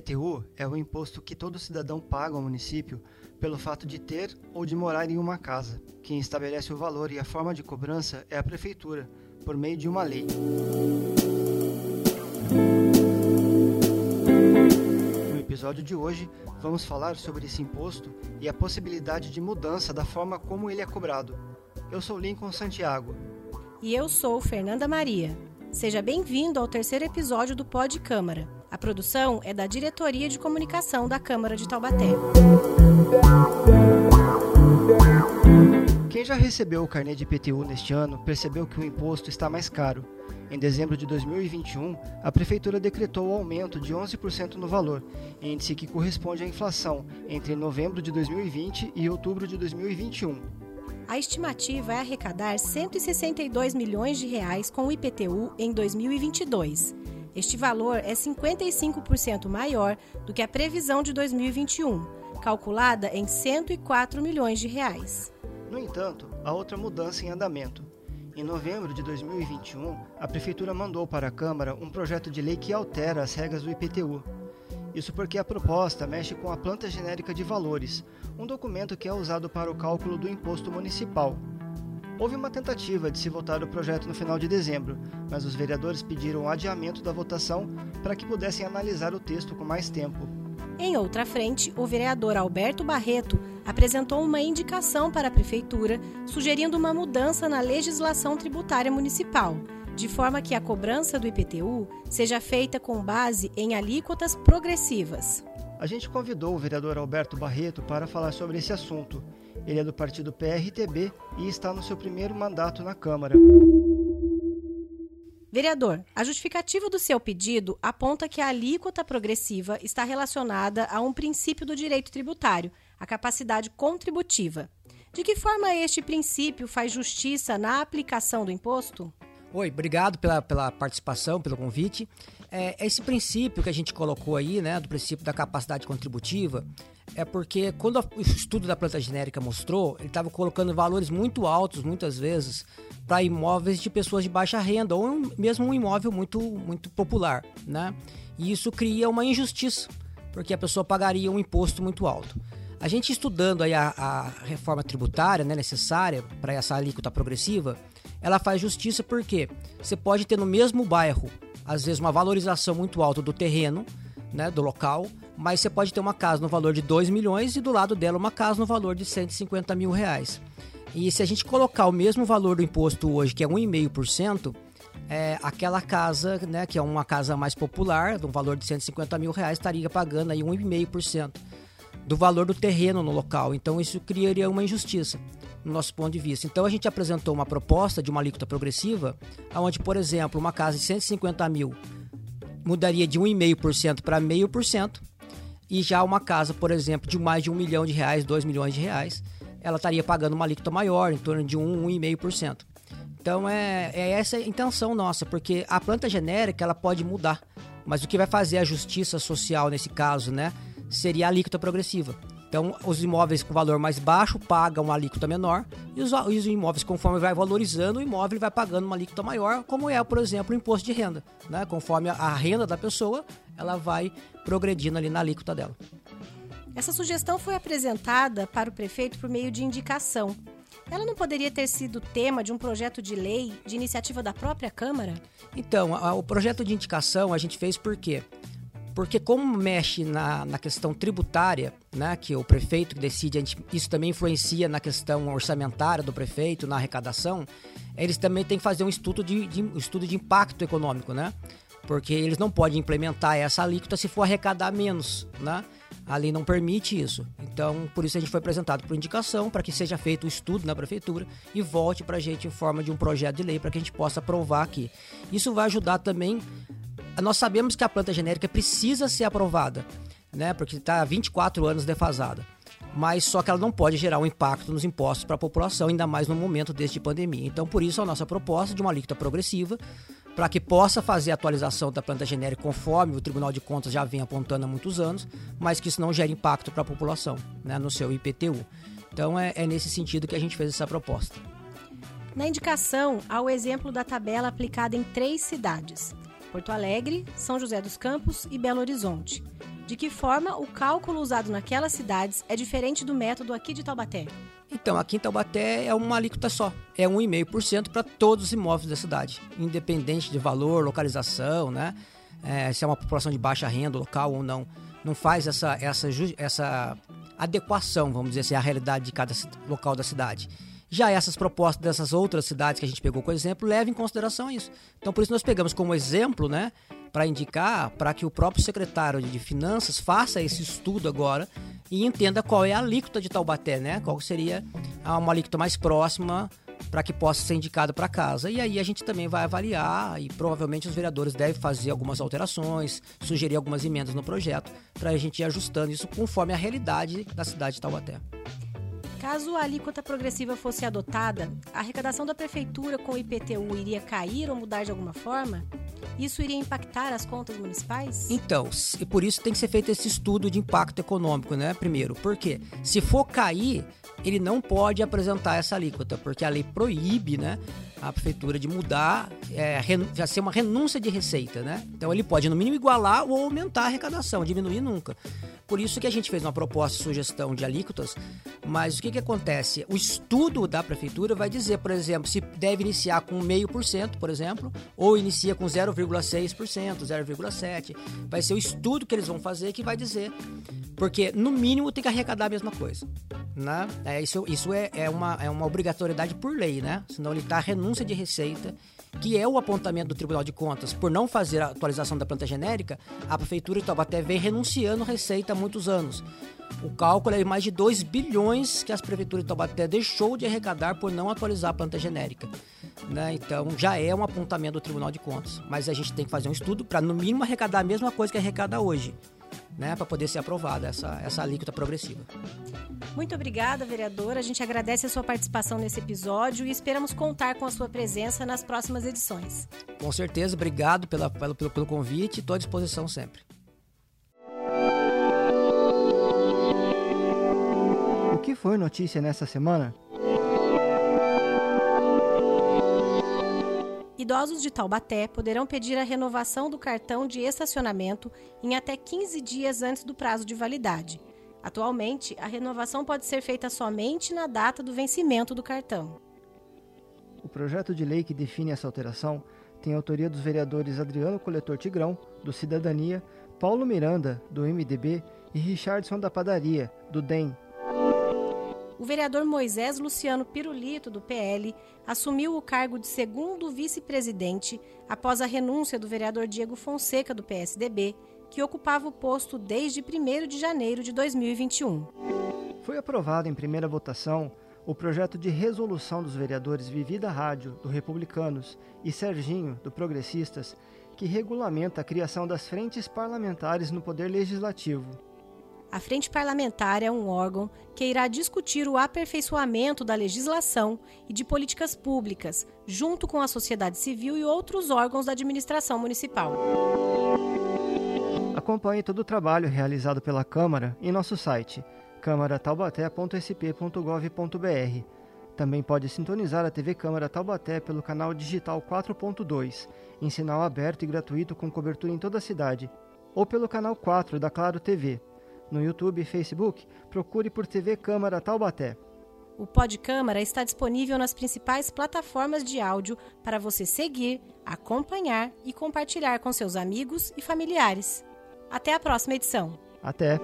IPTU é o imposto que todo cidadão paga ao município pelo fato de ter ou de morar em uma casa. Quem estabelece o valor e a forma de cobrança é a prefeitura, por meio de uma lei. No episódio de hoje, vamos falar sobre esse imposto e a possibilidade de mudança da forma como ele é cobrado. Eu sou Lincoln Santiago. E eu sou Fernanda Maria. Seja bem-vindo ao terceiro episódio do Pod Câmara. A produção é da Diretoria de Comunicação da Câmara de Taubaté. Quem já recebeu o carnê de IPTU neste ano percebeu que o imposto está mais caro. Em dezembro de 2021, a Prefeitura decretou o aumento de 11% no valor, índice que corresponde à inflação entre novembro de 2020 e outubro de 2021. A estimativa é arrecadar 162 milhões de reais com o IPTU em 2022. Este valor é 55% maior do que a previsão de 2021, calculada em 104 milhões de reais. No entanto, há outra mudança em andamento. Em novembro de 2021, a Prefeitura mandou para a Câmara um projeto de lei que altera as regras do IPTU. Isso porque a proposta mexe com a planta genérica de valores, um documento que é usado para o cálculo do imposto municipal. Houve uma tentativa de se votar o projeto no final de dezembro, mas os vereadores pediram o adiamento da votação para que pudessem analisar o texto com mais tempo. Em outra frente, o vereador Alberto Barreto apresentou uma indicação para a Prefeitura sugerindo uma mudança na legislação tributária municipal de forma que a cobrança do IPTU seja feita com base em alíquotas progressivas. A gente convidou o vereador Alberto Barreto para falar sobre esse assunto. Ele é do partido PRTB e está no seu primeiro mandato na Câmara. Vereador, a justificativa do seu pedido aponta que a alíquota progressiva está relacionada a um princípio do direito tributário, a capacidade contributiva. De que forma este princípio faz justiça na aplicação do imposto? Oi, obrigado pela, pela participação, pelo convite. É, esse princípio que a gente colocou aí, né, do princípio da capacidade contributiva, é porque quando o estudo da planta genérica mostrou, ele estava colocando valores muito altos, muitas vezes, para imóveis de pessoas de baixa renda, ou mesmo um imóvel muito, muito popular, né? E isso cria uma injustiça, porque a pessoa pagaria um imposto muito alto. A gente estudando aí a, a reforma tributária né, necessária para essa alíquota progressiva, ela faz justiça porque você pode ter no mesmo bairro, às vezes, uma valorização muito alta do terreno, né, do local, mas você pode ter uma casa no valor de 2 milhões e do lado dela uma casa no valor de 150 mil reais. E se a gente colocar o mesmo valor do imposto hoje, que é 1,5%, é, aquela casa, né, que é uma casa mais popular, de um valor de 150 mil reais, estaria pagando aí 1,5% do valor do terreno no local. Então isso criaria uma injustiça no nosso ponto de vista. Então a gente apresentou uma proposta de uma alíquota progressiva, onde, por exemplo, uma casa de 150 mil mudaria de 1,5% para 0,5%, e já uma casa, por exemplo, de mais de um milhão de reais, 2 milhões de reais, ela estaria pagando uma alíquota maior, em torno de 1, 1,5%. Então é, é essa a intenção nossa, porque a planta genérica ela pode mudar, mas o que vai fazer a justiça social nesse caso, né, seria a alíquota progressiva. Então, os imóveis com valor mais baixo pagam uma alíquota menor e os, os, imóveis, conforme vai valorizando, o imóvel vai pagando uma alíquota maior, como é, por exemplo, o imposto de renda. Né? Conforme a, a renda da pessoa, ela vai progredindo ali na alíquota dela. Essa sugestão foi apresentada para o prefeito por meio de indicação. Ela não poderia ter sido tema de um projeto de lei de iniciativa da própria Câmara? Então, a, o projeto de indicação a gente fez por quê? Porque como mexe na, na questão tributária, né, que o prefeito decide, isso também influencia na questão orçamentária do prefeito, na arrecadação, eles também têm que fazer um estudo de, de, um estudo de impacto econômico, né? Porque eles não podem implementar essa alíquota se for arrecadar menos, né? A lei não permite isso. Então, por isso a gente foi apresentado por indicação para que seja feito o estudo na prefeitura e volte para a gente em forma de um projeto de lei para que a gente possa aprovar aqui. Isso vai ajudar também nós sabemos que a planta genérica precisa ser aprovada, né? Porque está há 24 anos defasada. Mas só que ela não pode gerar um impacto nos impostos para a população, ainda mais no momento deste de pandemia. Então, por isso, a nossa proposta de uma alíquota progressiva, para que possa fazer a atualização da planta genérica conforme o Tribunal de Contas já vem apontando há muitos anos, mas que isso não gere impacto para a população, né, no seu IPTU. Então, é, é nesse sentido que a gente fez essa proposta. Na indicação, há o exemplo da tabela aplicada em três cidades: Porto Alegre, São José dos Campos e Belo Horizonte. De que forma o cálculo usado naquelas cidades é diferente do método aqui de Taubaté? Então, aqui em Taubaté é uma alíquota só. É 1,5% para todos os imóveis da cidade, independente de valor, localização, né? É, se é uma população de baixa renda local ou não. Não faz essa, essa, essa adequação, vamos dizer assim, à realidade de cada local da cidade. Já essas propostas dessas outras cidades que a gente pegou como exemplo levam em consideração isso. Então, por isso nós pegamos como exemplo, né, para indicar, para que o próprio secretário de Finanças faça esse estudo agora e entenda qual é a alíquota de Taubaté, né? Qual seria uma alíquota mais próxima para que possa ser indicado para casa. E aí a gente também vai avaliar e provavelmente os vereadores devem fazer algumas alterações, sugerir algumas emendas no projeto para a gente ir ajustando isso conforme a realidade da cidade de Taubaté. Caso a alíquota progressiva fosse adotada, a arrecadação da prefeitura com o IPTU iria cair ou mudar de alguma forma? Isso iria impactar as contas municipais? Então, e por isso tem que ser feito esse estudo de impacto econômico, né? Primeiro, porque se for cair, ele não pode apresentar essa alíquota, porque a lei proíbe, né? A prefeitura de mudar, é, já ser uma renúncia de receita, né? Então ele pode, no mínimo, igualar ou aumentar a arrecadação, diminuir nunca. Por isso que a gente fez uma proposta de sugestão de alíquotas, mas o que, que acontece? O estudo da prefeitura vai dizer, por exemplo, se deve iniciar com meio por cento, por exemplo, ou inicia com 0,6%, 0,7%. Vai ser o estudo que eles vão fazer que vai dizer. Porque, no mínimo, tem que arrecadar a mesma coisa. Né? É, isso isso é, é, uma, é uma obrigatoriedade por lei, né? Senão ele está renúncia de receita que é o apontamento do Tribunal de Contas por não fazer a atualização da planta genérica, a Prefeitura de Taubaté vem renunciando receita há muitos anos. O cálculo é mais de 2 bilhões que as prefeituras de Taubaté deixou de arrecadar por não atualizar a planta genérica. Né? Então já é um apontamento do Tribunal de Contas. Mas a gente tem que fazer um estudo para, no mínimo, arrecadar a mesma coisa que arrecada hoje né, para poder ser aprovada essa, essa alíquota progressiva. Muito obrigada, vereadora. A gente agradece a sua participação nesse episódio e esperamos contar com a sua presença nas próximas edições. Com certeza, obrigado pela, pelo, pelo, pelo convite, estou à disposição sempre. O que foi notícia nessa semana? Idosos de Taubaté poderão pedir a renovação do cartão de estacionamento em até 15 dias antes do prazo de validade. Atualmente, a renovação pode ser feita somente na data do vencimento do cartão. O projeto de lei que define essa alteração tem autoria dos vereadores Adriano Coletor Tigrão, do Cidadania, Paulo Miranda, do MDB e Richardson da Padaria, do DEM, o vereador Moisés Luciano Pirulito, do PL, assumiu o cargo de segundo vice-presidente após a renúncia do vereador Diego Fonseca, do PSDB, que ocupava o posto desde 1 de janeiro de 2021. Foi aprovado em primeira votação o projeto de resolução dos vereadores Vivi da Rádio, do Republicanos, e Serginho, do Progressistas, que regulamenta a criação das frentes parlamentares no Poder Legislativo. A Frente Parlamentar é um órgão que irá discutir o aperfeiçoamento da legislação e de políticas públicas, junto com a sociedade civil e outros órgãos da administração municipal. Acompanhe todo o trabalho realizado pela Câmara em nosso site câmarataubaté.sp.gov.br. Também pode sintonizar a TV Câmara Taubaté pelo canal digital 4.2, em sinal aberto e gratuito com cobertura em toda a cidade, ou pelo canal 4 da Claro TV no YouTube e Facebook, procure por TV Câmara Taubaté. O Pod Câmara está disponível nas principais plataformas de áudio para você seguir, acompanhar e compartilhar com seus amigos e familiares. Até a próxima edição. Até!